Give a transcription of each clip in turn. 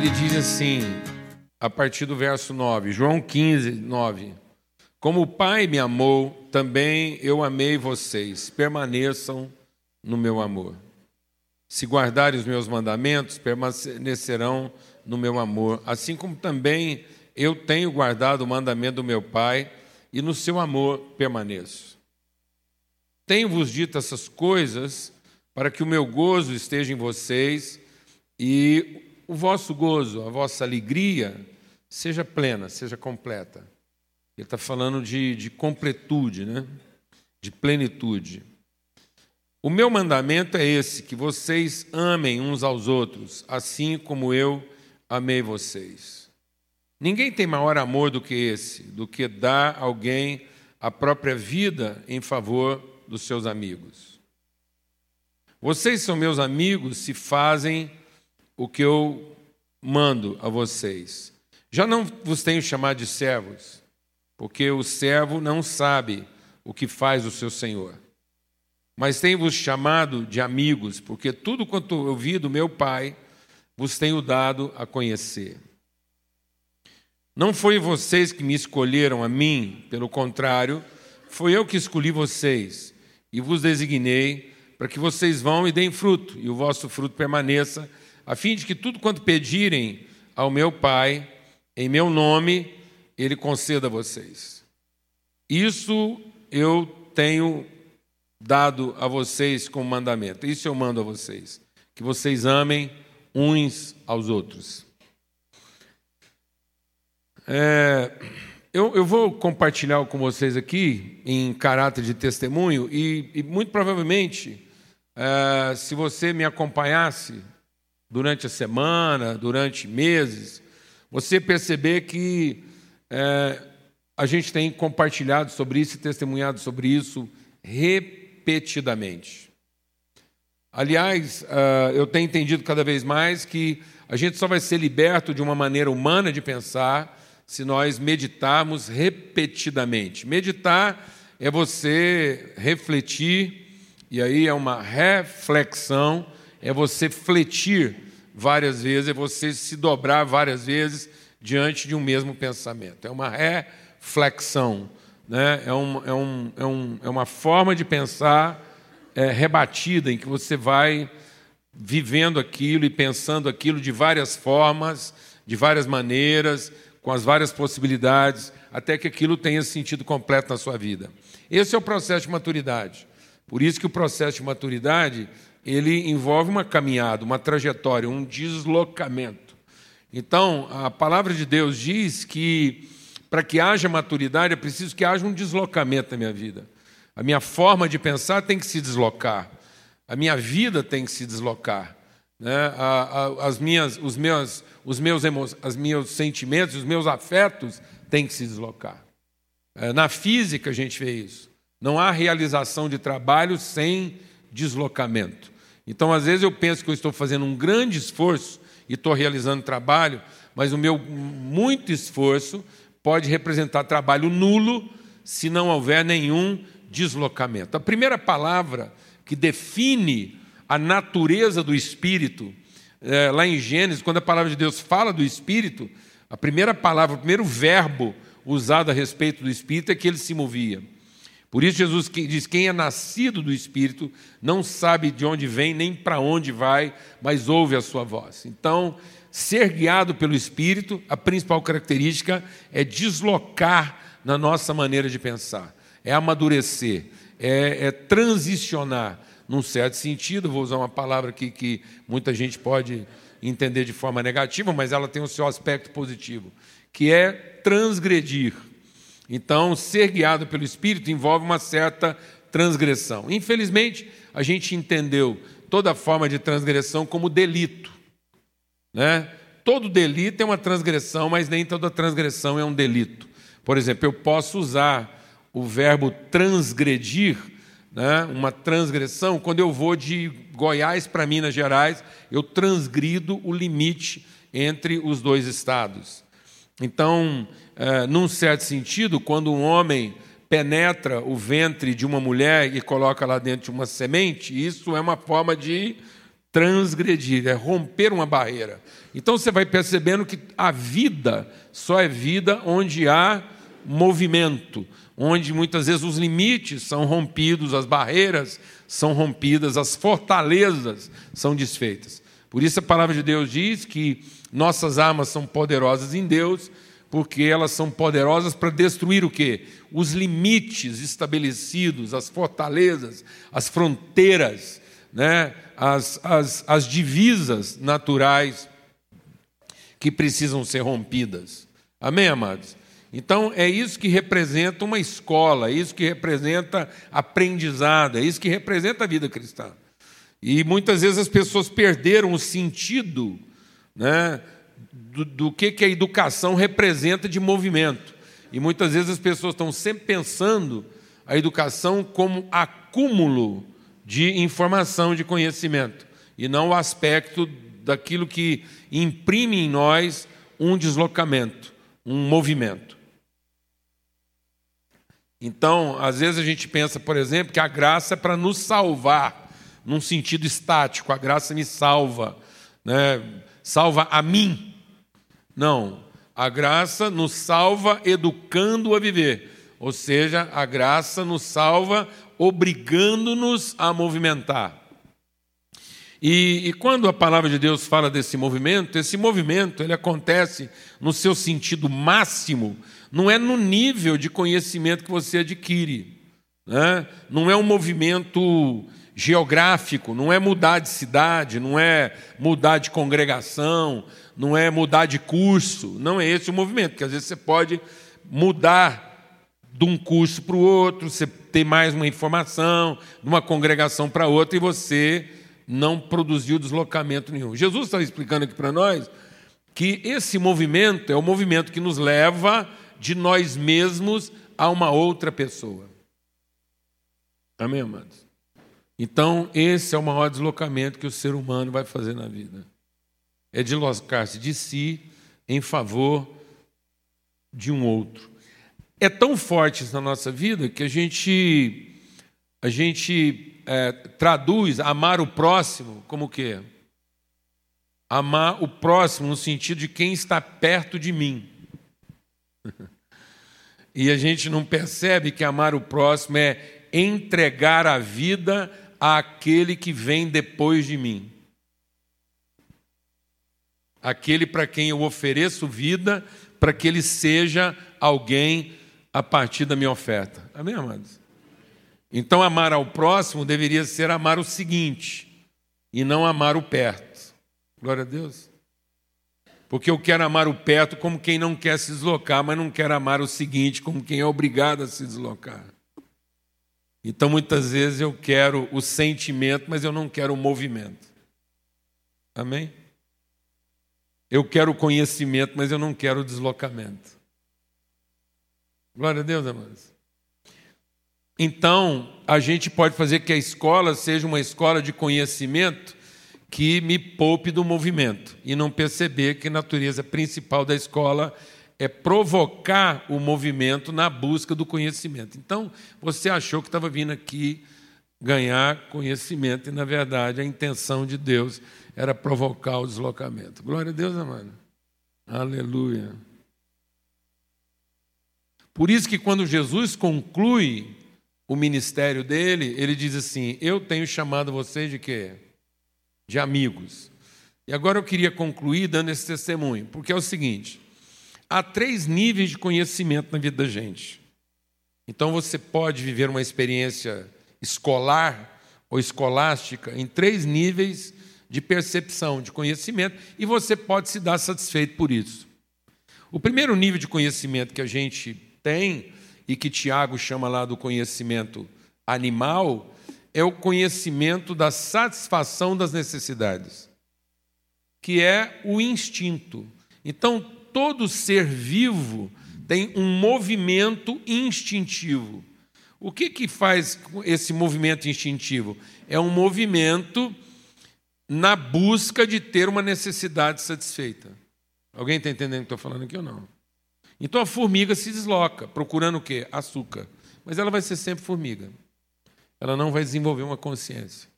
ele diz assim, a partir do verso 9, João 15, 9. Como o Pai me amou, também eu amei vocês. Permaneçam no meu amor. Se guardarem os meus mandamentos, permanecerão no meu amor, assim como também eu tenho guardado o mandamento do meu Pai e no seu amor permaneço. Tenho-vos dito essas coisas para que o meu gozo esteja em vocês e o vosso gozo, a vossa alegria seja plena, seja completa. Ele está falando de, de completude, né? de plenitude. O meu mandamento é esse: que vocês amem uns aos outros, assim como eu amei vocês. Ninguém tem maior amor do que esse, do que dar alguém a própria vida em favor dos seus amigos. Vocês são meus amigos se fazem o que eu mando a vocês. Já não vos tenho chamado de servos, porque o servo não sabe o que faz o seu senhor. Mas tenho-vos chamado de amigos, porque tudo quanto eu vi do meu Pai vos tenho dado a conhecer. Não foi vocês que me escolheram a mim, pelo contrário, foi eu que escolhi vocês e vos designei para que vocês vão e deem fruto, e o vosso fruto permaneça, a fim de que tudo quanto pedirem ao meu Pai, em meu nome, Ele conceda a vocês. Isso eu tenho dado a vocês como mandamento, isso eu mando a vocês, que vocês amem uns aos outros. É, eu, eu, vou compartilhar com vocês aqui, em caráter de testemunho, e, e muito provavelmente é, se você me acompanhasse durante a semana, durante meses, você perceber que é, a gente tem compartilhado sobre isso e testemunhado sobre isso repetidamente. Aliás, uh, eu tenho entendido cada vez mais que a gente só vai ser liberto de uma maneira humana de pensar se nós meditarmos repetidamente. Meditar é você refletir e aí é uma reflexão, é você fletir várias vezes, é você se dobrar várias vezes diante de um mesmo pensamento. É uma reflexão, né? é, um, é, um, é, um, é uma forma de pensar é, rebatida, em que você vai vivendo aquilo e pensando aquilo de várias formas, de várias maneiras, com as várias possibilidades, até que aquilo tenha sentido completo na sua vida. Esse é o processo de maturidade. Por isso que o processo de maturidade ele envolve uma caminhada, uma trajetória, um deslocamento. Então, a palavra de Deus diz que para que haja maturidade é preciso que haja um deslocamento na minha vida. A minha forma de pensar tem que se deslocar. A minha vida tem que se deslocar. Né? As minhas, os meus, os meus, emo... os meus sentimentos, os meus afetos têm que se deslocar. É, na física a gente vê isso. Não há realização de trabalho sem deslocamento. Então, às vezes, eu penso que eu estou fazendo um grande esforço e estou realizando trabalho, mas o meu muito esforço pode representar trabalho nulo se não houver nenhum deslocamento. A primeira palavra que define a natureza do Espírito, é, lá em Gênesis, quando a palavra de Deus fala do Espírito, a primeira palavra, o primeiro verbo usado a respeito do Espírito é que ele se movia. Por isso, Jesus diz: quem é nascido do Espírito não sabe de onde vem nem para onde vai, mas ouve a sua voz. Então, ser guiado pelo Espírito, a principal característica é deslocar na nossa maneira de pensar, é amadurecer, é, é transicionar, num certo sentido. Vou usar uma palavra aqui que muita gente pode entender de forma negativa, mas ela tem o seu aspecto positivo, que é transgredir. Então, ser guiado pelo Espírito envolve uma certa transgressão. Infelizmente, a gente entendeu toda forma de transgressão como delito. Né? Todo delito é uma transgressão, mas nem toda transgressão é um delito. Por exemplo, eu posso usar o verbo transgredir, né? uma transgressão, quando eu vou de Goiás para Minas Gerais, eu transgrido o limite entre os dois estados. Então, é, num certo sentido, quando um homem penetra o ventre de uma mulher e coloca lá dentro uma semente, isso é uma forma de transgredir, é romper uma barreira. Então você vai percebendo que a vida só é vida onde há movimento, onde muitas vezes os limites são rompidos, as barreiras são rompidas, as fortalezas são desfeitas. Por isso a palavra de Deus diz que nossas armas são poderosas em Deus, porque elas são poderosas para destruir o quê? Os limites estabelecidos, as fortalezas, as fronteiras, né? as, as, as divisas naturais que precisam ser rompidas. Amém, amados? Então, é isso que representa uma escola, é isso que representa aprendizado, é isso que representa a vida cristã. E muitas vezes as pessoas perderam o sentido né, do, do que, que a educação representa de movimento. E muitas vezes as pessoas estão sempre pensando a educação como acúmulo de informação, de conhecimento, e não o aspecto daquilo que imprime em nós um deslocamento, um movimento. Então, às vezes a gente pensa, por exemplo, que a graça é para nos salvar, num sentido estático, a graça me salva, né? salva a mim. Não, a graça nos salva educando a viver, ou seja, a graça nos salva obrigando-nos a movimentar. E, e, quando a palavra de Deus fala desse movimento, esse movimento ele acontece no seu sentido máximo não é no nível de conhecimento que você adquire. Né? Não é um movimento geográfico, não é mudar de cidade, não é mudar de congregação, não é mudar de curso. Não é esse o movimento, porque às vezes você pode mudar de um curso para o outro, você ter mais uma informação, de uma congregação para outra, e você não produziu deslocamento nenhum. Jesus está explicando aqui para nós que esse movimento é o movimento que nos leva de nós mesmos a uma outra pessoa. Amém, amados? Então, esse é o maior deslocamento que o ser humano vai fazer na vida. É deslocar-se de si em favor de um outro. É tão forte isso na nossa vida que a gente, a gente é, traduz amar o próximo como o quê? Amar o próximo no sentido de quem está perto de mim. E a gente não percebe que amar o próximo é entregar a vida àquele que vem depois de mim. Aquele para quem eu ofereço vida, para que ele seja alguém a partir da minha oferta. Amém, amados? Então, amar ao próximo deveria ser amar o seguinte, e não amar o perto. Glória a Deus. Porque eu quero amar o perto como quem não quer se deslocar, mas não quero amar o seguinte como quem é obrigado a se deslocar. Então muitas vezes eu quero o sentimento, mas eu não quero o movimento. Amém? Eu quero o conhecimento, mas eu não quero o deslocamento. Glória a Deus, amados. Então, a gente pode fazer que a escola seja uma escola de conhecimento que me poupe do movimento e não perceber que a natureza principal da escola é provocar o movimento na busca do conhecimento. Então, você achou que estava vindo aqui ganhar conhecimento e, na verdade, a intenção de Deus era provocar o deslocamento. Glória a Deus, amado. Aleluia. Por isso que quando Jesus conclui o ministério dele, ele diz assim: Eu tenho chamado vocês de quê? de amigos. E agora eu queria concluir dando esse testemunho, porque é o seguinte: há três níveis de conhecimento na vida da gente. Então você pode viver uma experiência escolar ou escolástica em três níveis de percepção, de conhecimento, e você pode se dar satisfeito por isso. O primeiro nível de conhecimento que a gente tem, e que Tiago chama lá do conhecimento animal, é o conhecimento da satisfação das necessidades, que é o instinto. Então, todo ser vivo tem um movimento instintivo. O que, que faz esse movimento instintivo? É um movimento na busca de ter uma necessidade satisfeita. Alguém está entendendo o que estou falando aqui ou não? Então a formiga se desloca, procurando o quê? Açúcar. Mas ela vai ser sempre formiga ela não vai desenvolver uma consciência.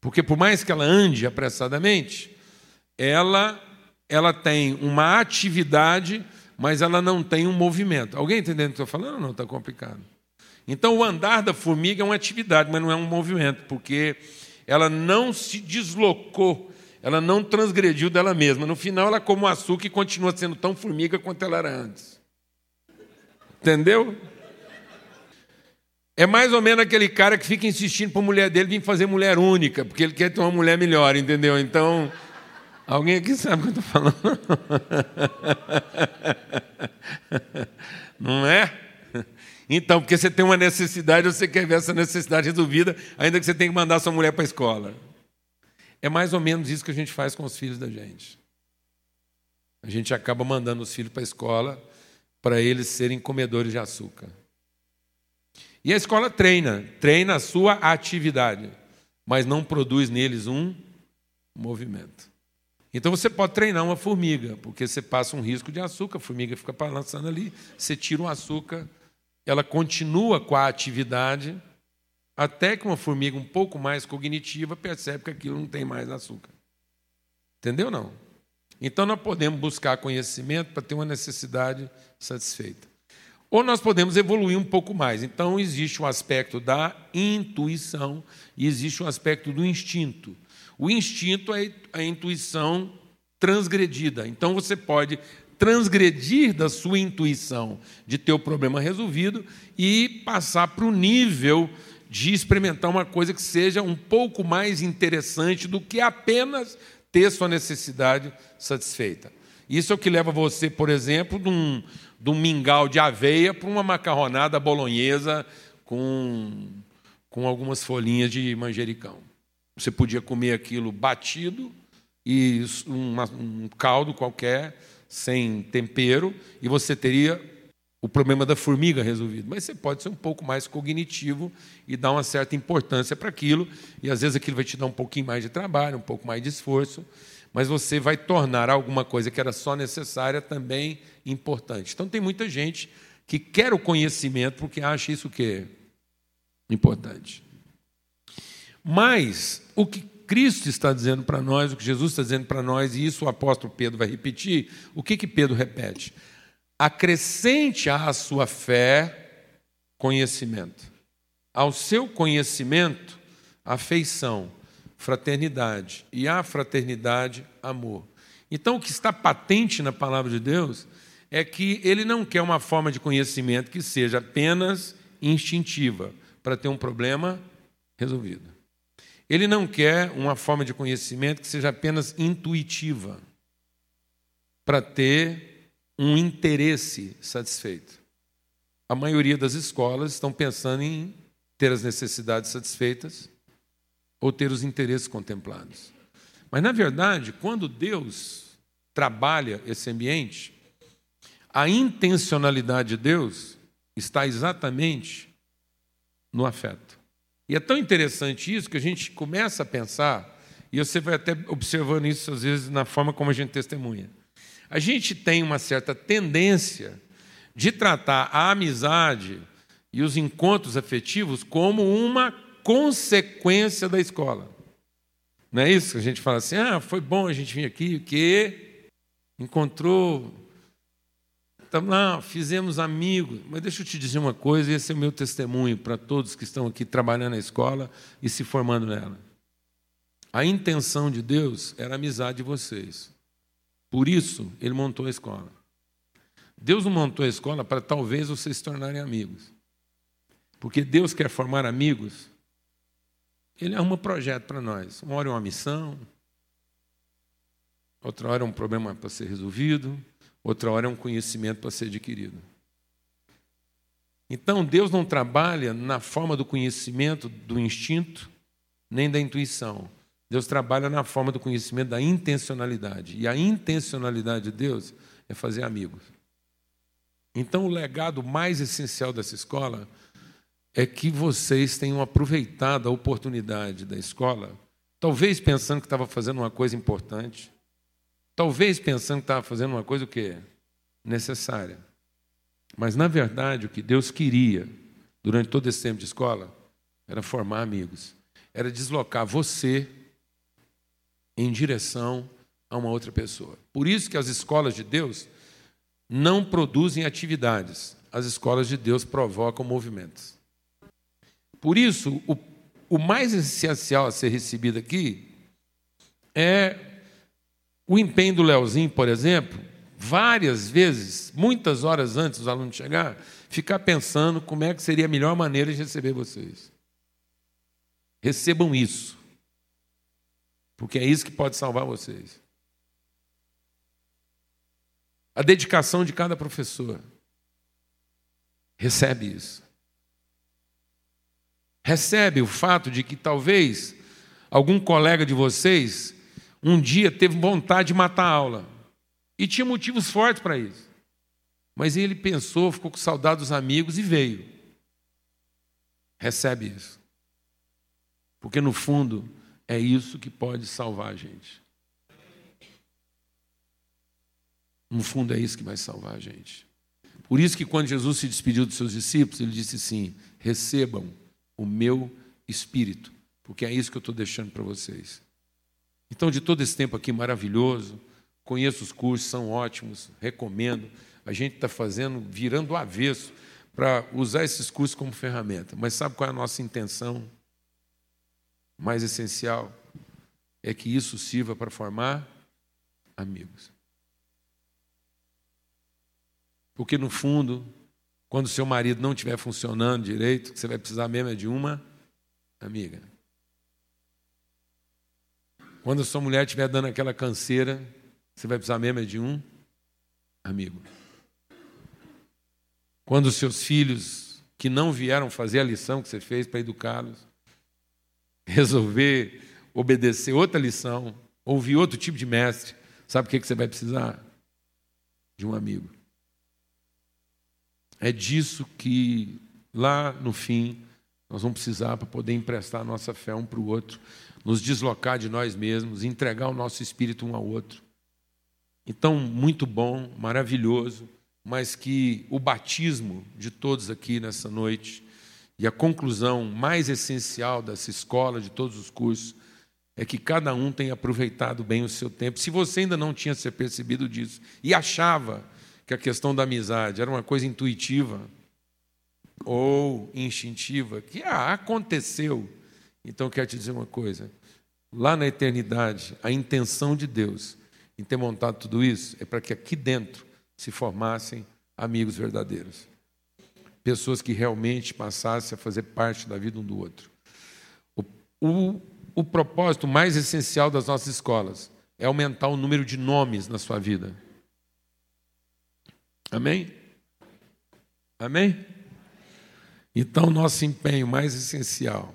Porque por mais que ela ande apressadamente, ela ela tem uma atividade, mas ela não tem um movimento. Alguém entendendo o que eu estou falando? Não, está complicado. Então, o andar da formiga é uma atividade, mas não é um movimento, porque ela não se deslocou, ela não transgrediu dela mesma. No final, ela come o açúcar e continua sendo tão formiga quanto ela era antes. Entendeu? É mais ou menos aquele cara que fica insistindo para a mulher dele vir fazer mulher única, porque ele quer ter uma mulher melhor, entendeu? Então, alguém aqui sabe o que eu estou falando? Não é? Então, porque você tem uma necessidade, você quer ver essa necessidade resolvida, ainda que você tenha que mandar sua mulher para a escola. É mais ou menos isso que a gente faz com os filhos da gente. A gente acaba mandando os filhos para a escola para eles serem comedores de açúcar. E a escola treina, treina a sua atividade, mas não produz neles um movimento. Então você pode treinar uma formiga, porque você passa um risco de açúcar, a formiga fica balançando ali, você tira o açúcar ela continua com a atividade até que uma formiga um pouco mais cognitiva percebe que aquilo não tem mais açúcar. Entendeu não? Então nós podemos buscar conhecimento para ter uma necessidade satisfeita. Ou nós podemos evoluir um pouco mais. Então existe o aspecto da intuição e existe o aspecto do instinto. O instinto é a intuição transgredida. Então você pode transgredir da sua intuição de ter o problema resolvido e passar para o nível de experimentar uma coisa que seja um pouco mais interessante do que apenas ter sua necessidade satisfeita. Isso é o que leva você, por exemplo, de um, de um mingau de aveia para uma macarronada bolonhesa com, com algumas folhinhas de manjericão. Você podia comer aquilo batido e uma, um caldo qualquer sem tempero e você teria o problema da formiga resolvido. Mas você pode ser um pouco mais cognitivo e dar uma certa importância para aquilo, e às vezes aquilo vai te dar um pouquinho mais de trabalho, um pouco mais de esforço, mas você vai tornar alguma coisa que era só necessária também importante. Então tem muita gente que quer o conhecimento porque acha isso que importante. Mas o que Cristo está dizendo para nós, o que Jesus está dizendo para nós, e isso o apóstolo Pedro vai repetir, o que, que Pedro repete? Acrescente à sua fé conhecimento. Ao seu conhecimento, afeição, fraternidade. E à fraternidade, amor. Então, o que está patente na palavra de Deus é que ele não quer uma forma de conhecimento que seja apenas instintiva, para ter um problema resolvido. Ele não quer uma forma de conhecimento que seja apenas intuitiva, para ter um interesse satisfeito. A maioria das escolas estão pensando em ter as necessidades satisfeitas ou ter os interesses contemplados. Mas, na verdade, quando Deus trabalha esse ambiente, a intencionalidade de Deus está exatamente no afeto. E é tão interessante isso que a gente começa a pensar, e você vai até observando isso às vezes na forma como a gente testemunha. A gente tem uma certa tendência de tratar a amizade e os encontros afetivos como uma consequência da escola. Não é isso que a gente fala assim: ah, foi bom a gente vir aqui, que encontrou Estamos lá, fizemos amigos. Mas deixa eu te dizer uma coisa, esse é o meu testemunho para todos que estão aqui trabalhando na escola e se formando nela. A intenção de Deus era a amizade de vocês. Por isso, Ele montou a escola. Deus não montou a escola para talvez vocês se tornarem amigos. Porque Deus quer formar amigos. Ele arruma projeto para nós. Uma hora é uma missão, outra hora é um problema para ser resolvido, outra hora é um conhecimento para ser adquirido. Então, Deus não trabalha na forma do conhecimento do instinto, nem da intuição. Deus trabalha na forma do conhecimento da intencionalidade. E a intencionalidade de Deus é fazer amigos. Então, o legado mais essencial dessa escola é que vocês tenham aproveitado a oportunidade da escola, talvez pensando que estava fazendo uma coisa importante, Talvez pensando que estava fazendo uma coisa o quê? Necessária. Mas, na verdade, o que Deus queria durante todo esse tempo de escola era formar amigos. era deslocar você em direção a uma outra pessoa. Por isso que as escolas de Deus não produzem atividades, as escolas de Deus provocam movimentos. Por isso, o, o mais essencial a ser recebido aqui é o empenho do Leozinho, por exemplo, várias vezes, muitas horas antes dos alunos chegar, ficar pensando como é que seria a melhor maneira de receber vocês. Recebam isso, porque é isso que pode salvar vocês. A dedicação de cada professor. Recebe isso. Recebe o fato de que talvez algum colega de vocês um dia teve vontade de matar a aula. E tinha motivos fortes para isso. Mas ele pensou, ficou com saudade dos amigos e veio. Recebe isso. Porque no fundo é isso que pode salvar a gente. No fundo é isso que vai salvar a gente. Por isso que quando Jesus se despediu dos seus discípulos, ele disse assim: recebam o meu espírito, porque é isso que eu estou deixando para vocês. Então, de todo esse tempo aqui maravilhoso, conheço os cursos, são ótimos, recomendo. A gente está fazendo, virando o avesso para usar esses cursos como ferramenta. Mas sabe qual é a nossa intenção? Mais essencial é que isso sirva para formar amigos. Porque, no fundo, quando seu marido não estiver funcionando direito, você vai precisar mesmo é de uma amiga. Quando a sua mulher estiver dando aquela canseira, você vai precisar mesmo é de um amigo. Quando os seus filhos que não vieram fazer a lição que você fez para educá-los, resolver obedecer outra lição, ouvir outro tipo de mestre, sabe o que você vai precisar? De um amigo. É disso que lá no fim nós vamos precisar para poder emprestar a nossa fé um para o outro, nos deslocar de nós mesmos, entregar o nosso espírito um ao outro. Então, muito bom, maravilhoso, mas que o batismo de todos aqui nessa noite e a conclusão mais essencial dessa escola, de todos os cursos, é que cada um tenha aproveitado bem o seu tempo. Se você ainda não tinha se percebido disso e achava que a questão da amizade era uma coisa intuitiva ou instintiva, que ah, aconteceu. Então, quero te dizer uma coisa: lá na eternidade, a intenção de Deus em ter montado tudo isso é para que aqui dentro se formassem amigos verdadeiros. Pessoas que realmente passassem a fazer parte da vida um do outro. O, o, o propósito mais essencial das nossas escolas é aumentar o número de nomes na sua vida. Amém? Amém? Então, nosso empenho mais essencial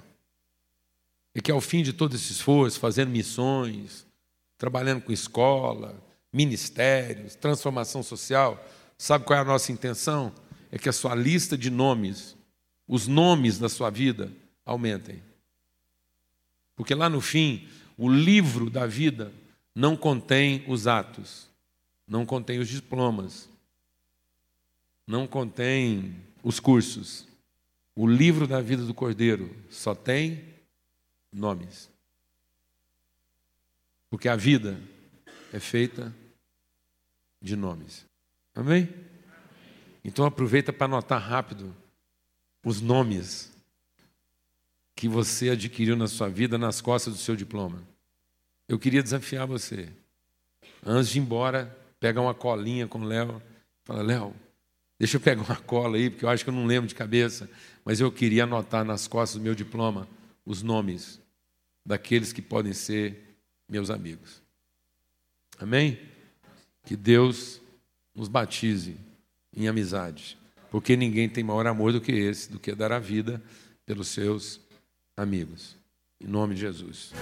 é que, ao fim de todo esse esforço, fazendo missões, trabalhando com escola, ministérios, transformação social, sabe qual é a nossa intenção? É que a sua lista de nomes, os nomes da sua vida, aumentem. Porque lá no fim, o livro da vida não contém os atos, não contém os diplomas, não contém os cursos. O livro da vida do Cordeiro só tem nomes. Porque a vida é feita de nomes. Amém? Então aproveita para anotar rápido os nomes que você adquiriu na sua vida nas costas do seu diploma. Eu queria desafiar você. Antes de ir embora, pega uma colinha com o Léo. Fala, Léo, Deixa eu pegar uma cola aí, porque eu acho que eu não lembro de cabeça, mas eu queria anotar nas costas do meu diploma os nomes daqueles que podem ser meus amigos. Amém? Que Deus nos batize em amizade, porque ninguém tem maior amor do que esse, do que dar a vida pelos seus amigos. Em nome de Jesus.